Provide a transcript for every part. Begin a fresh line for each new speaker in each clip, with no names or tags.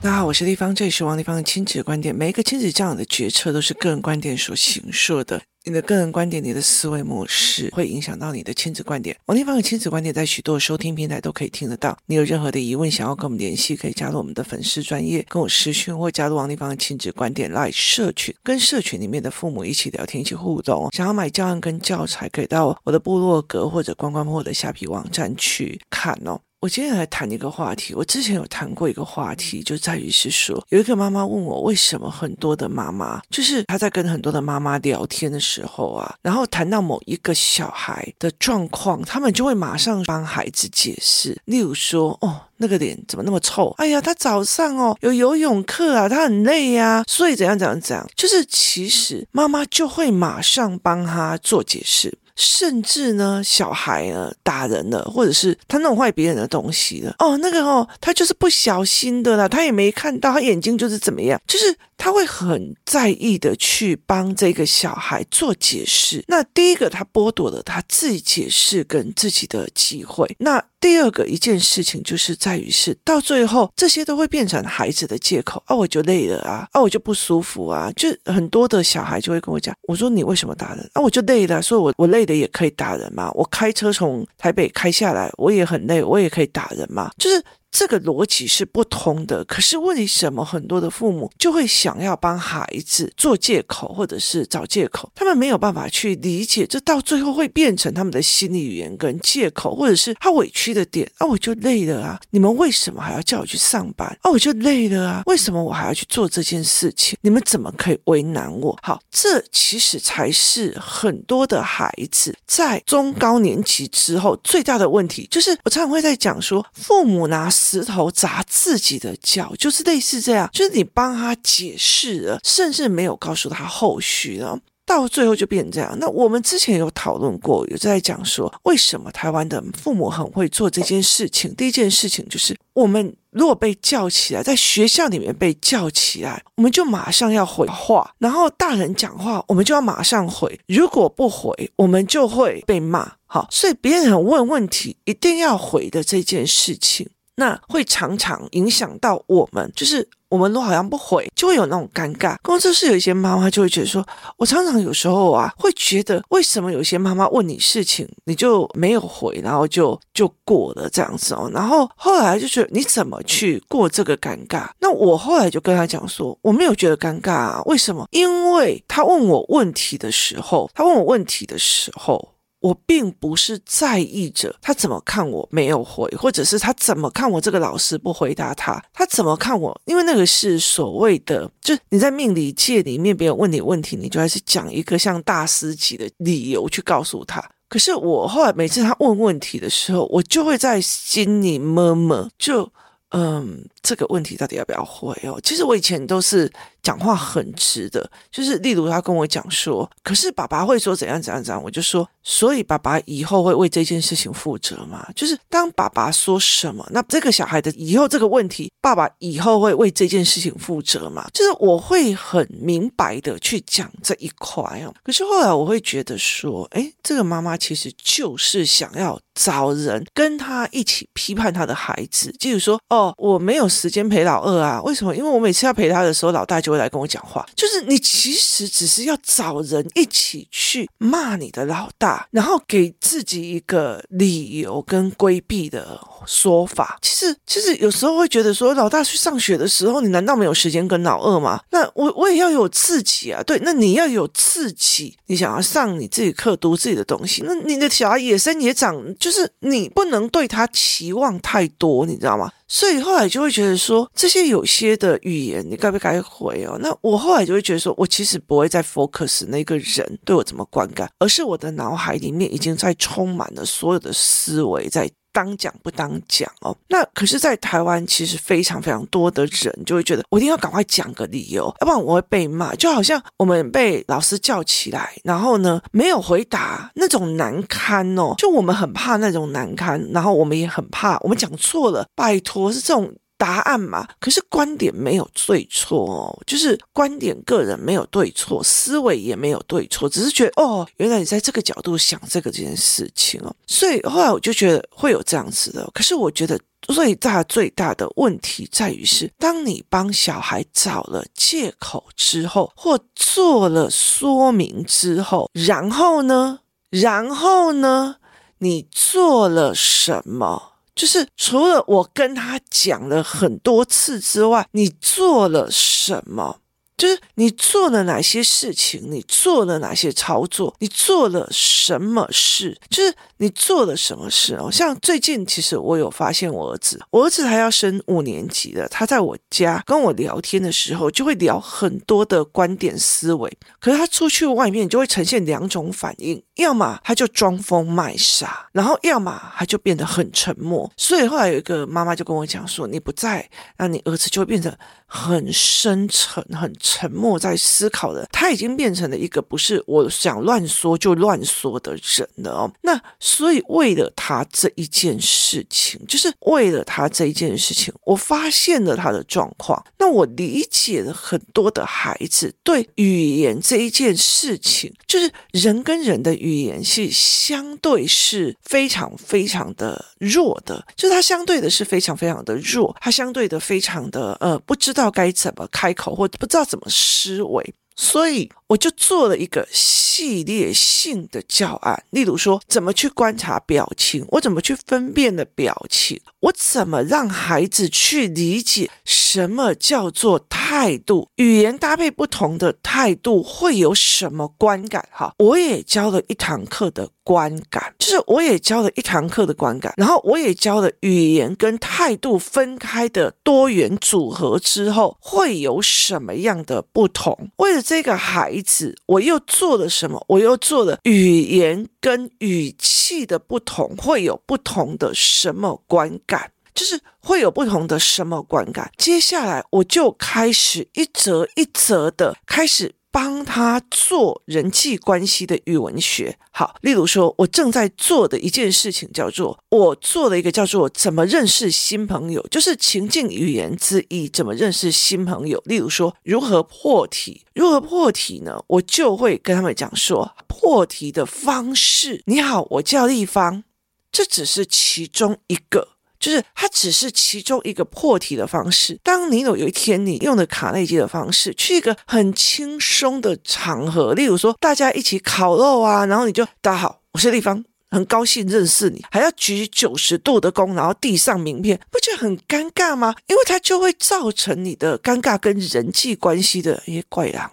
大家好，我是丽芳，这里是王丽芳的亲子观点。每一个亲子这样的决策都是个人观点所形塑的。你的个人观点，你的思维模式会影响到你的亲子观点。王丽芳的亲子观点在许多收听平台都可以听得到。你有任何的疑问，想要跟我们联系，可以加入我们的粉丝专业，跟我私讯，或加入王丽芳的亲子观点 Live 社群，跟社群里面的父母一起聊天，一起互动。想要买教案跟教材，可以到我的部落格或者关关破的虾皮网站去看哦。我今天来谈一个话题。我之前有谈过一个话题，就在于是说，有一个妈妈问我，为什么很多的妈妈，就是她在跟很多的妈妈聊天的时候啊，然后谈到某一个小孩的状况，他们就会马上帮孩子解释。例如说，哦，那个脸怎么那么臭？哎呀，他早上哦有游泳课啊，他很累呀，所以怎样怎样怎样，就是其实妈妈就会马上帮他做解释。甚至呢，小孩呢打人了，或者是他弄坏别人的东西了，哦，那个哦，他就是不小心的啦，他也没看到，他眼睛就是怎么样，就是。他会很在意的去帮这个小孩做解释。那第一个，他剥夺了他自己解释跟自己的机会。那第二个一件事情就是在于是到最后，这些都会变成孩子的借口啊，我就累了啊，啊，我就不舒服啊，就很多的小孩就会跟我讲，我说你为什么打人啊？我就累了，所以我我累的也可以打人嘛。我开车从台北开下来，我也很累，我也可以打人嘛，就是。这个逻辑是不通的，可是为什么很多的父母就会想要帮孩子做借口，或者是找借口？他们没有办法去理解，这到最后会变成他们的心理语言跟借口，或者是他委屈的点啊，我就累了啊，你们为什么还要叫我去上班啊？我就累了啊，为什么我还要去做这件事情？你们怎么可以为难我？好，这其实才是很多的孩子在中高年级之后最大的问题，就是我常常会在讲说，父母拿。石头砸自己的脚，就是类似这样，就是你帮他解释了，甚至没有告诉他后续了，到最后就变成这样。那我们之前有讨论过，有在讲说，为什么台湾的父母很会做这件事情？第一件事情就是，我们如果被叫起来，在学校里面被叫起来，我们就马上要回话，然后大人讲话，我们就要马上回，如果不回，我们就会被骂。好，所以别人问问题，一定要回的这件事情。那会常常影响到我们，就是我们都好像不回，就会有那种尴尬。工作室有一些妈妈就会觉得说，我常常有时候啊，会觉得为什么有些妈妈问你事情，你就没有回，然后就就过了这样子哦。然后后来就觉得你怎么去过这个尴尬？那我后来就跟他讲说，我没有觉得尴尬啊，为什么？因为他问我问题的时候，他问我问题的时候。我并不是在意着他怎么看我没有回，或者是他怎么看我这个老师不回答他，他怎么看我？因为那个是所谓的，就你在命理界里面，别人问你问题，你就还是讲一个像大师级的理由去告诉他。可是我后来每次他问问题的时候，我就会在心里默默就。嗯，这个问题到底要不要回哦？其实我以前都是讲话很直的，就是例如他跟我讲说，可是爸爸会说怎样怎样怎样，我就说，所以爸爸以后会为这件事情负责吗？就是当爸爸说什么，那这个小孩的以后这个问题，爸爸以后会为这件事情负责吗？就是我会很明白的去讲这一块哦。可是后来我会觉得说，诶，这个妈妈其实就是想要。找人跟他一起批判他的孩子，就是说，哦，我没有时间陪老二啊，为什么？因为我每次要陪他的时候，老大就会来跟我讲话。就是你其实只是要找人一起去骂你的老大，然后给自己一个理由跟规避的说法。其实，其实有时候会觉得说，老大去上学的时候，你难道没有时间跟老二吗？那我我也要有自己啊，对，那你要有自己，你想要上你自己课，读自己的东西，那你的小孩野生也长。就是你不能对他期望太多，你知道吗？所以后来就会觉得说，这些有些的语言你该不该回哦？那我后来就会觉得说，我其实不会再 focus 那个人对我怎么观感，而是我的脑海里面已经在充满了所有的思维在。当讲不当讲哦，那可是，在台湾其实非常非常多的人就会觉得，我一定要赶快讲个理由，要不然我会被骂。就好像我们被老师叫起来，然后呢没有回答，那种难堪哦，就我们很怕那种难堪，然后我们也很怕我们讲错了，拜托是这种。答案嘛。可是观点没有对错哦，就是观点个人没有对错，思维也没有对错，只是觉得哦，原来你在这个角度想这个这件事情哦。所以后来我就觉得会有这样子的。可是我觉得最大最大的问题在于是，当你帮小孩找了借口之后，或做了说明之后，然后呢？然后呢？你做了什么？就是除了我跟他讲了很多次之外，你做了什么？就是你做了哪些事情？你做了哪些操作？你做了什么事？就是你做了什么事哦？像最近，其实我有发现我儿子，我儿子还要升五年级了。他在我家跟我聊天的时候，就会聊很多的观点思维。可是他出去外面，就会呈现两种反应：要么他就装疯卖傻，然后要么他就变得很沉默。所以后来有一个妈妈就跟我讲说：“你不在，那你儿子就会变得很深沉、很。” 沉默在思考的，他已经变成了一个不是我想乱说就乱说的人了哦。那所以为了他这一件事情，就是为了他这一件事情，我发现了他的状况。那我理解了很多的孩子对语言这一件事情，就是人跟人的语言是相对是非常非常的弱的，就是他相对的是非常非常的弱，他相对的非常的呃不知道该怎么开口，或不知道怎么。思维，所以我就做了一个系列性的教案，例如说，怎么去观察表情，我怎么去分辨的表情，我怎么让孩子去理解什么叫做他态度，语言搭配不同的态度会有什么观感？哈，我也教了一堂课的。观感，就是我也教了一堂课的观感，然后我也教了语言跟态度分开的多元组合之后会有什么样的不同？为了这个孩子，我又做了什么？我又做了语言跟语气的不同会有不同的什么观感？就是会有不同的什么观感？接下来我就开始一则一则的开始。帮他做人际关系的语文学，好，例如说，我正在做的一件事情叫做，我做了一个叫做怎么认识新朋友，就是情境语言之一，怎么认识新朋友。例如说，如何破题，如何破题呢？我就会跟他们讲说，破题的方式。你好，我叫丽芳，这只是其中一个。就是它只是其中一个破题的方式。当你有有一天你用的卡内基的方式，去一个很轻松的场合，例如说大家一起烤肉啊，然后你就大家好，我是丽芳，很高兴认识你，还要举九十度的躬，然后递上名片，不觉得很尴尬吗？因为它就会造成你的尴尬跟人际关系的一些怪狼。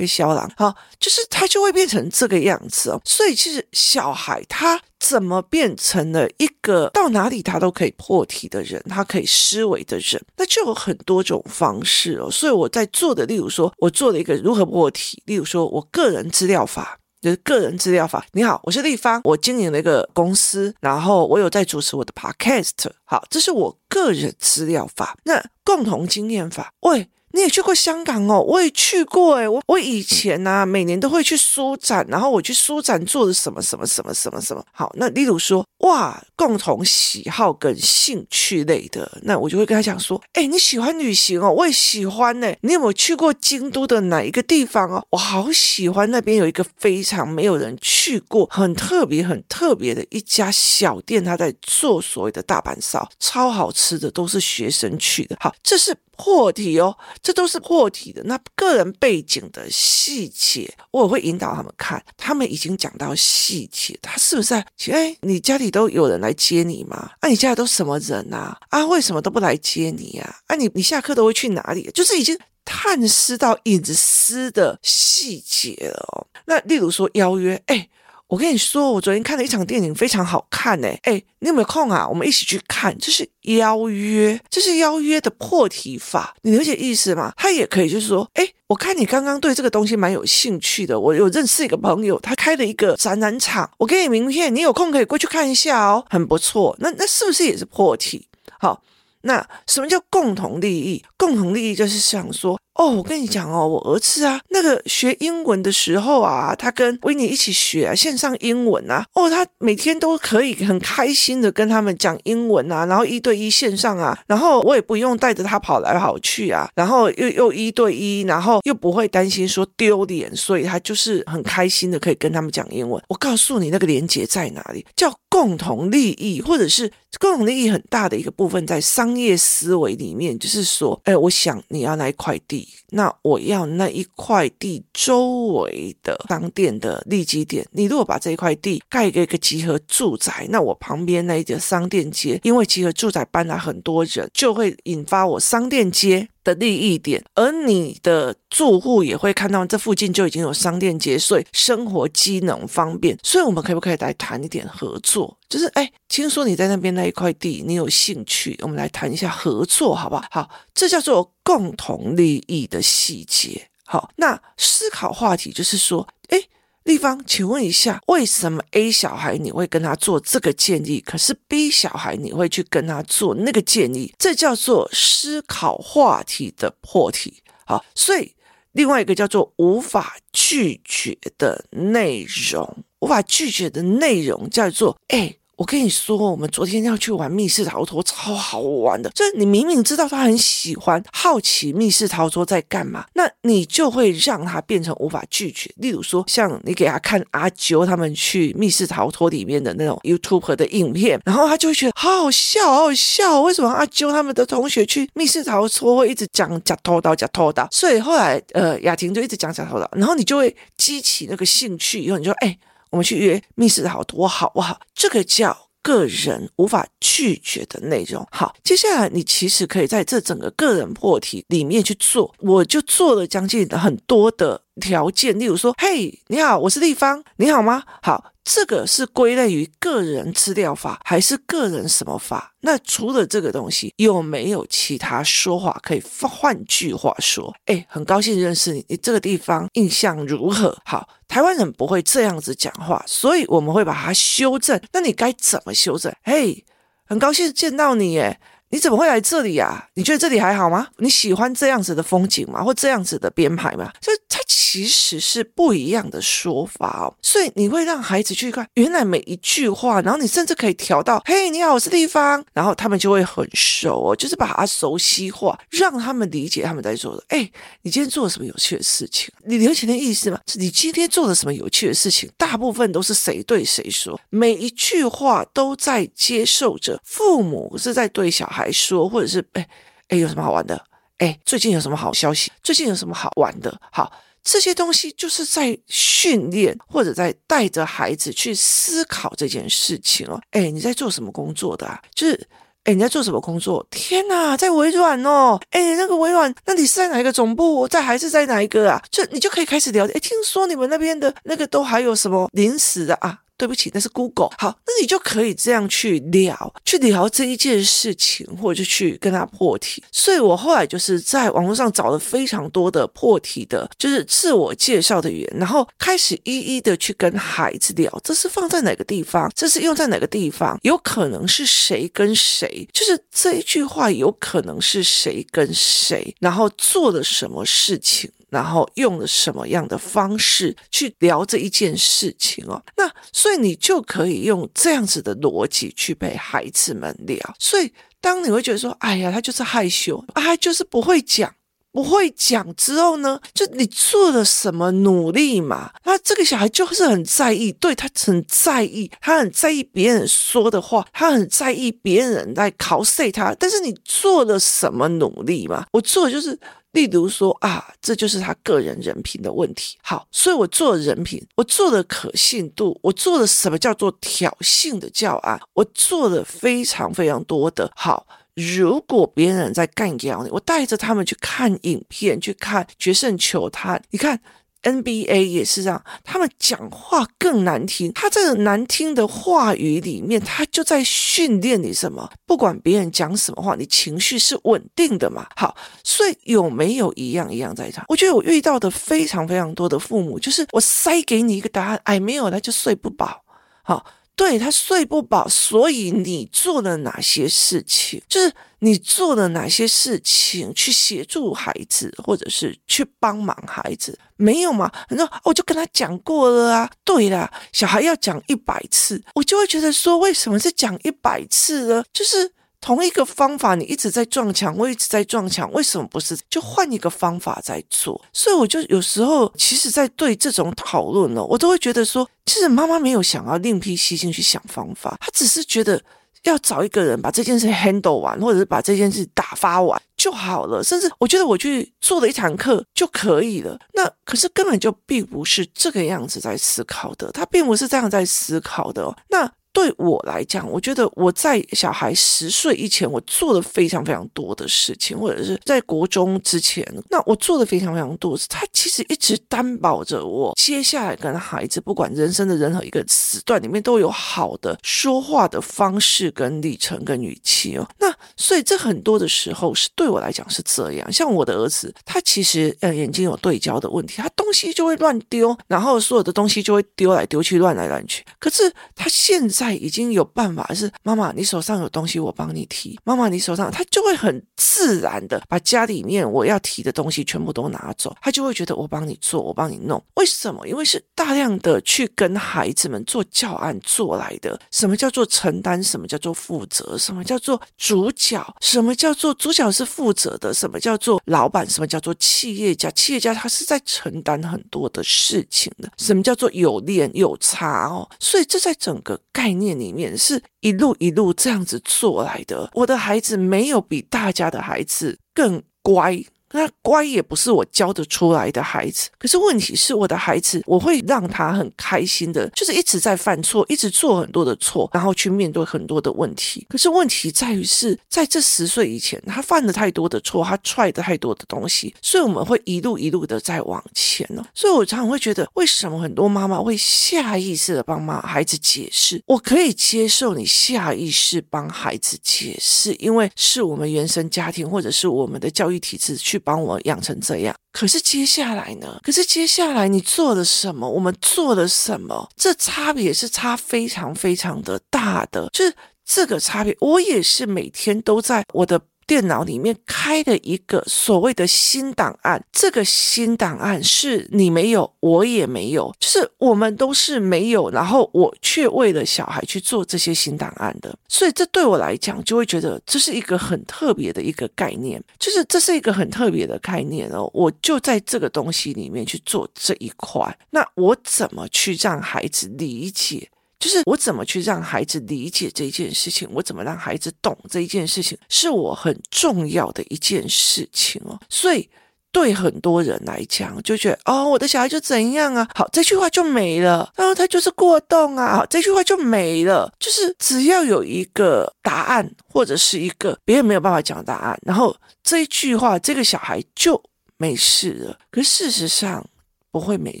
小狼，好，就是他就会变成这个样子哦。所以其实小孩他怎么变成了一个到哪里他都可以破题的人，他可以思维的人，那就有很多种方式哦。所以我在做的，例如说，我做了一个如何破题，例如说我个人资料法，就是个人资料法。你好，我是立方，我经营了一个公司，然后我有在主持我的 podcast。好，这是我个人资料法。那共同经验法，喂。你也去过香港哦，我也去过诶，我我以前呢，每年都会去书展，然后我去书展做的什么什么什么什么什么。好，那例如说，哇，共同喜好跟兴趣类的，那我就会跟他讲说，诶，你喜欢旅行哦，我也喜欢呢。你有没有去过京都的哪一个地方哦？我好喜欢那边有一个非常没有人去过、很特别、很特别的一家小店，他在做所谓的大阪烧，超好吃的，都是学生去的。好，这是。破题哦，这都是破题的。那个人背景的细节，我也会引导他们看。他们已经讲到细节，他是不是在？哎，你家里都有人来接你吗？啊，你家里都什么人啊？啊，为什么都不来接你呀？啊，你你下课都会去哪里？就是已经探视到隐私的细节了哦。那例如说邀约，哎。我跟你说，我昨天看了一场电影，非常好看呢。哎，你有没有空啊？我们一起去看。这是邀约，这是邀约的破题法，你了解意思吗？他也可以就是说，哎，我看你刚刚对这个东西蛮有兴趣的。我有认识一个朋友，他开了一个展览场，我给你名片，你有空可以过去看一下哦，很不错。那那是不是也是破题？好，那什么叫共同利益？共同利益就是想说。哦，我跟你讲哦，我儿子啊，那个学英文的时候啊，他跟维尼一起学啊，线上英文啊，哦，他每天都可以很开心的跟他们讲英文啊，然后一对一线上啊，然后我也不用带着他跑来跑去啊，然后又又一对一，然后又不会担心说丢脸，所以他就是很开心的可以跟他们讲英文。我告诉你那个连接在哪里，叫共同利益，或者是共同利益很大的一个部分，在商业思维里面，就是说，哎，我想你要那一块地，那我要那一块地周围的商店的利基点。你如果把这一块地盖给一个集合住宅，那我旁边那一个商店街，因为集合住宅搬来很多人，就会引发我商店街的利益点，而你的住户也会看到这附近就已经有商店街，所以生活机能方便。所以我们可不可以来谈一点合作？就是哎，听说你在那边那一块地，你有兴趣，我们来谈一下合作，好不好？好，这叫做共同利益的细节。好，那思考话题就是说，哎。立方，请问一下，为什么 A 小孩你会跟他做这个建议，可是 B 小孩你会去跟他做那个建议？这叫做思考话题的破题。好，所以另外一个叫做无法拒绝的内容，无法拒绝的内容叫做哎。我跟你说，我们昨天要去玩密室逃脱，超好玩的。就是你明明知道他很喜欢、好奇密室逃脱在干嘛，那你就会让他变成无法拒绝。例如说，像你给他看阿啾他们去密室逃脱里面的那种 YouTube 的影片，然后他就会觉得好好笑，好好笑。为什么阿啾他们的同学去密室逃脱会一直讲假偷刀、假偷刀？所以后来呃，雅婷就一直讲假偷刀，然后你就会激起那个兴趣，以后你就哎。我们去约密室逃脱，多好不好？这个叫个人无法拒绝的内容。好，接下来你其实可以在这整个个人破题里面去做，我就做了将近很多的条件，例如说，嘿，你好，我是立方，你好吗？好。这个是归类于个人资料法还是个人什么法？那除了这个东西，有没有其他说法可以？换句话说，哎，很高兴认识你，你这个地方印象如何？好，台湾人不会这样子讲话，所以我们会把它修正。那你该怎么修正？嘿，很高兴见到你，耶。你怎么会来这里呀？你觉得这里还好吗？你喜欢这样子的风景吗？或这样子的编排吗？所以它其实是不一样的说法哦。所以你会让孩子去看，原来每一句话，然后你甚至可以调到“嘿，你好，我是地方”，然后他们就会很熟哦，就是把它熟悉化，让他们理解他们在做的。哎，你今天做了什么有趣的事情？你了解的意思吗？是你今天做了什么有趣的事情？大部分都是谁对谁说，每一句话都在接受着，父母是在对小孩。来说，或者是哎哎，有什么好玩的？哎，最近有什么好消息？最近有什么好玩的？好，这些东西就是在训练，或者在带着孩子去思考这件事情哦。哎，你在做什么工作的啊？就是哎，你在做什么工作？天哪，在微软哦。哎，那个微软，那你是在哪一个总部？在还是在哪一个啊？就你就可以开始了解。哎，听说你们那边的那个都还有什么零食的啊？对不起，那是 Google。好，那你就可以这样去聊，去聊这一件事情，或者就去跟他破题。所以我后来就是在网络上找了非常多的破题的，就是自我介绍的语言，然后开始一一的去跟孩子聊，这是放在哪个地方，这是用在哪个地方，有可能是谁跟谁，就是这一句话有可能是谁跟谁，然后做了什么事情。然后用了什么样的方式去聊这一件事情哦？那所以你就可以用这样子的逻辑去陪孩子们聊。所以当你会觉得说，哎呀，他就是害羞，啊，就是不会讲，不会讲之后呢，就你做了什么努力嘛？那这个小孩就是很在意，对，他很在意，他很在意别人说的话，他很在意别人在考 C 他。但是你做了什么努力嘛？我做的就是。例如说啊，这就是他个人人品的问题。好，所以我做人品，我做的可信度，我做的什么叫做挑衅的教案，我做了非常非常多的好。如果别人在干掉你，我带着他们去看影片，去看决胜球他，你看。NBA 也是这样，他们讲话更难听。他这个难听的话语里面，他就在训练你什么？不管别人讲什么话，你情绪是稳定的嘛？好，所以有没有一样一样在场？我觉得我遇到的非常非常多的父母，就是我塞给你一个答案，哎，没有，他就睡不饱。好，对，他睡不饱，所以你做了哪些事情？就是。你做了哪些事情去协助孩子，或者是去帮忙孩子？没有嘛？很多我就跟他讲过了啊。对啦，小孩要讲一百次，我就会觉得说，为什么是讲一百次呢？就是。同一个方法，你一直在撞墙，我一直在撞墙，为什么不是就换一个方法在做？所以我就有时候，其实，在对这种讨论呢，我都会觉得说，其实妈妈没有想要另辟蹊径去想方法，她只是觉得要找一个人把这件事 handle 完，或者是把这件事打发完就好了。甚至我觉得我去做了一堂课就可以了。那可是根本就并不是这个样子在思考的，他并不是这样在思考的。那。对我来讲，我觉得我在小孩十岁以前，我做了非常非常多的事情，或者是在国中之前，那我做了非常非常多。他其实一直担保着我接下来跟孩子，不管人生的任何一个时段里面，都有好的说话的方式、跟历程、跟语气哦。那所以这很多的时候是对我来讲是这样。像我的儿子，他其实呃眼睛有对焦的问题，他东西就会乱丢，然后所有的东西就会丢来丢去、乱来乱去。可是他现在。在已经有办法是妈妈，你手上有东西，我帮你提。妈妈，你手上，他就会很自然的把家里面我要提的东西全部都拿走，他就会觉得我帮你做，我帮你弄。为什么？因为是大量的去跟孩子们做教案做来的。什么叫做承担？什么叫做负责？什么叫做主角？什么叫做主角是负责的？什么叫做老板？什么叫做企业家？企业家他是在承担很多的事情的。什么叫做有练有差哦？所以这在整个概念。里面是一路一路这样子做来的。我的孩子没有比大家的孩子更乖。那乖也不是我教得出来的孩子，可是问题是我的孩子，我会让他很开心的，就是一直在犯错，一直做很多的错，然后去面对很多的问题。可是问题在于是在这十岁以前，他犯了太多的错，他踹的太多的东西，所以我们会一路一路的在往前呢。所以我常常会觉得，为什么很多妈妈会下意识的帮妈孩子解释？我可以接受你下意识帮孩子解释，因为是我们原生家庭或者是我们的教育体制去。帮我养成这样，可是接下来呢？可是接下来你做了什么？我们做了什么？这差别是差非常非常的大的，就是这个差别，我也是每天都在我的。电脑里面开了一个所谓的新档案，这个新档案是你没有，我也没有，就是我们都是没有，然后我却为了小孩去做这些新档案的，所以这对我来讲就会觉得这是一个很特别的一个概念，就是这是一个很特别的概念哦，我就在这个东西里面去做这一块，那我怎么去让孩子理解？就是我怎么去让孩子理解这件事情，我怎么让孩子懂这一件事情，是我很重要的一件事情哦。所以对很多人来讲，就觉得哦，我的小孩就怎样啊，好，这句话就没了，然后他就是过动啊，好，这句话就没了。就是只要有一个答案，或者是一个别人没有办法讲答案，然后这一句话，这个小孩就没事了。可事实上，不会没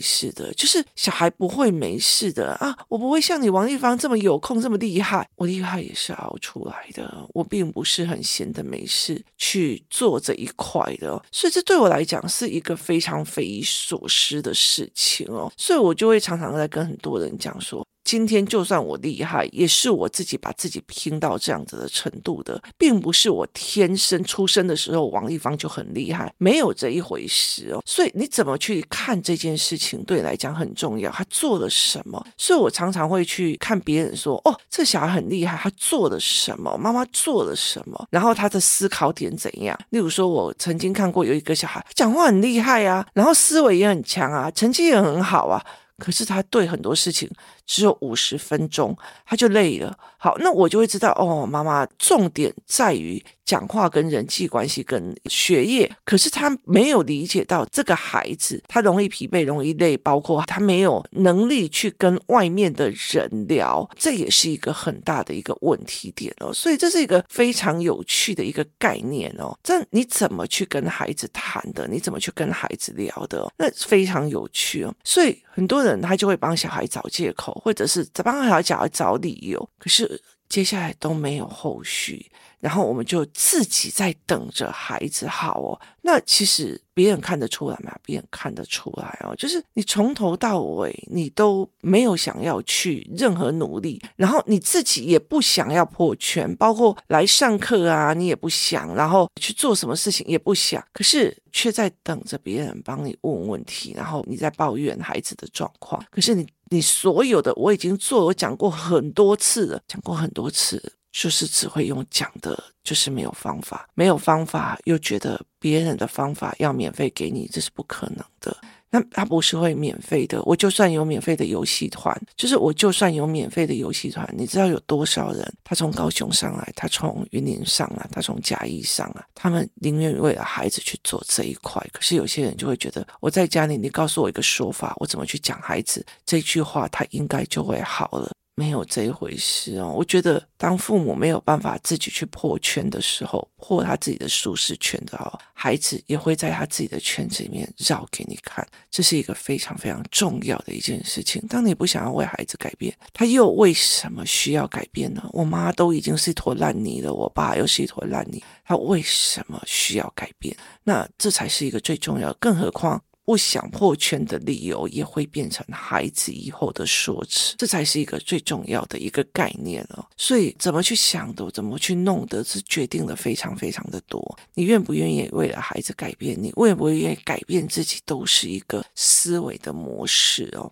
事的，就是小孩不会没事的啊！我不会像你王一芳这么有空这么厉害，我厉害也是熬出来的。我并不是很闲的没事去做这一块的，所以这对我来讲是一个非常匪夷所思的事情哦。所以我就会常常在跟很多人讲说。今天就算我厉害，也是我自己把自己拼到这样子的程度的，并不是我天生出生的时候王丽芳就很厉害，没有这一回事哦。所以你怎么去看这件事情，对你来讲很重要。他做了什么？所以我常常会去看别人说：“哦，这小孩很厉害，他做了什么？妈妈做了什么？然后他的思考点怎样？”例如说，我曾经看过有一个小孩讲话很厉害啊，然后思维也很强啊，成绩也很好啊。可是他对很多事情只有五十分钟，他就累了。好，那我就会知道哦，妈妈重点在于讲话跟人际关系跟学业。可是他没有理解到这个孩子他容易疲惫、容易累，包括他没有能力去跟外面的人聊，这也是一个很大的一个问题点哦。所以这是一个非常有趣的一个概念哦。这你怎么去跟孩子谈的？你怎么去跟孩子聊的？那非常有趣哦。所以很多人。他就会帮小孩找借口，或者是在帮小孩找找理由，可是接下来都没有后续。然后我们就自己在等着孩子好哦。那其实别人看得出来吗？别人看得出来哦，就是你从头到尾你都没有想要去任何努力，然后你自己也不想要破圈，包括来上课啊，你也不想，然后去做什么事情也不想，可是却在等着别人帮你问问题，然后你在抱怨孩子的状况。可是你你所有的我已经做，我讲过很多次了，讲过很多次。就是只会用讲的，就是没有方法，没有方法又觉得别人的方法要免费给你，这是不可能的。那他不是会免费的。我就算有免费的游戏团，就是我就算有免费的游戏团，你知道有多少人？他从高雄上来，他从云林上来，他从嘉义上来，他们宁愿为了孩子去做这一块。可是有些人就会觉得，我在家里，你告诉我一个说法，我怎么去讲孩子这句话，他应该就会好了。没有这一回事哦，我觉得当父母没有办法自己去破圈的时候，破他自己的舒适圈的哦，孩子也会在他自己的圈子里面绕给你看，这是一个非常非常重要的一件事情。当你不想要为孩子改变，他又为什么需要改变呢？我妈都已经是一坨烂泥了，我爸又是一坨烂泥，他为什么需要改变？那这才是一个最重要的，更何况。不想破圈的理由也会变成孩子以后的说辞，这才是一个最重要的一个概念哦。所以怎么去想的，怎么去弄的，是决定的非常非常的多。你愿不愿意为了孩子改变，你愿不愿意改变自己，都是一个思维的模式哦。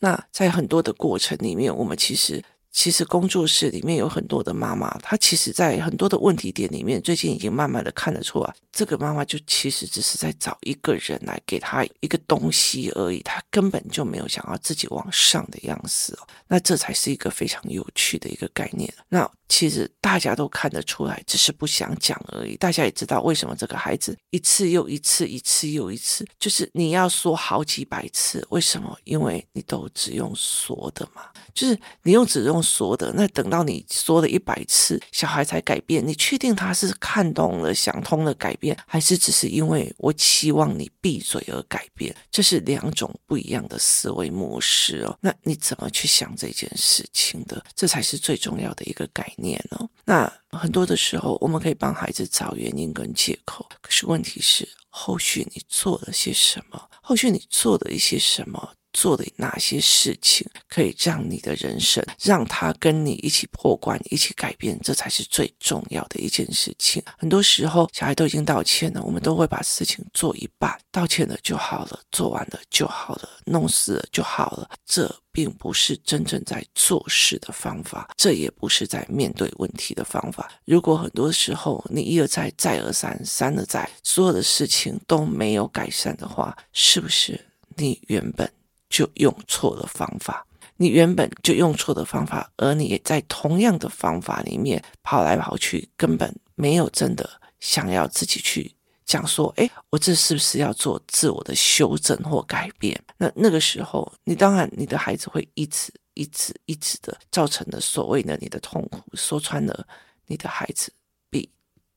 那在很多的过程里面，我们其实。其实工作室里面有很多的妈妈，她其实，在很多的问题点里面，最近已经慢慢的看得出来，这个妈妈就其实只是在找一个人来给她一个东西而已，她根本就没有想要自己往上的样子哦。那这才是一个非常有趣的一个概念。那其实大家都看得出来，只是不想讲而已。大家也知道为什么这个孩子一次又一次，一次又一次，就是你要说好几百次，为什么？因为你都只用说的嘛，就是你用只用。说的，那等到你说了一百次，小孩才改变，你确定他是看懂了、想通了改变，还是只是因为我期望你闭嘴而改变？这是两种不一样的思维模式哦。那你怎么去想这件事情的？这才是最重要的一个概念哦。那很多的时候，我们可以帮孩子找原因跟借口，可是问题是，后续你做了些什么？后续你做了一些什么？做的哪些事情可以让你的人生，让他跟你一起破关，一起改变，这才是最重要的一件事情。很多时候，小孩都已经道歉了，我们都会把事情做一半，道歉了就好了，做完了就好了，弄死了就好了。这并不是真正在做事的方法，这也不是在面对问题的方法。如果很多时候你一而再，再而三，三而再，所有的事情都没有改善的话，是不是你原本？就用错了方法，你原本就用错的方法，而你也在同样的方法里面跑来跑去，根本没有真的想要自己去讲说，诶，我这是不是要做自我的修正或改变？那那个时候，你当然你的孩子会一直一直一直的造成的所谓的你的痛苦，说穿了，你的孩子比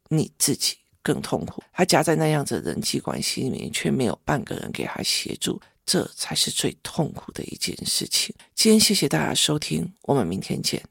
你自己更痛苦，他夹在那样子的人际关系里面，却没有半个人给他协助。这才是最痛苦的一件事情。今天谢谢大家收听，我们明天见。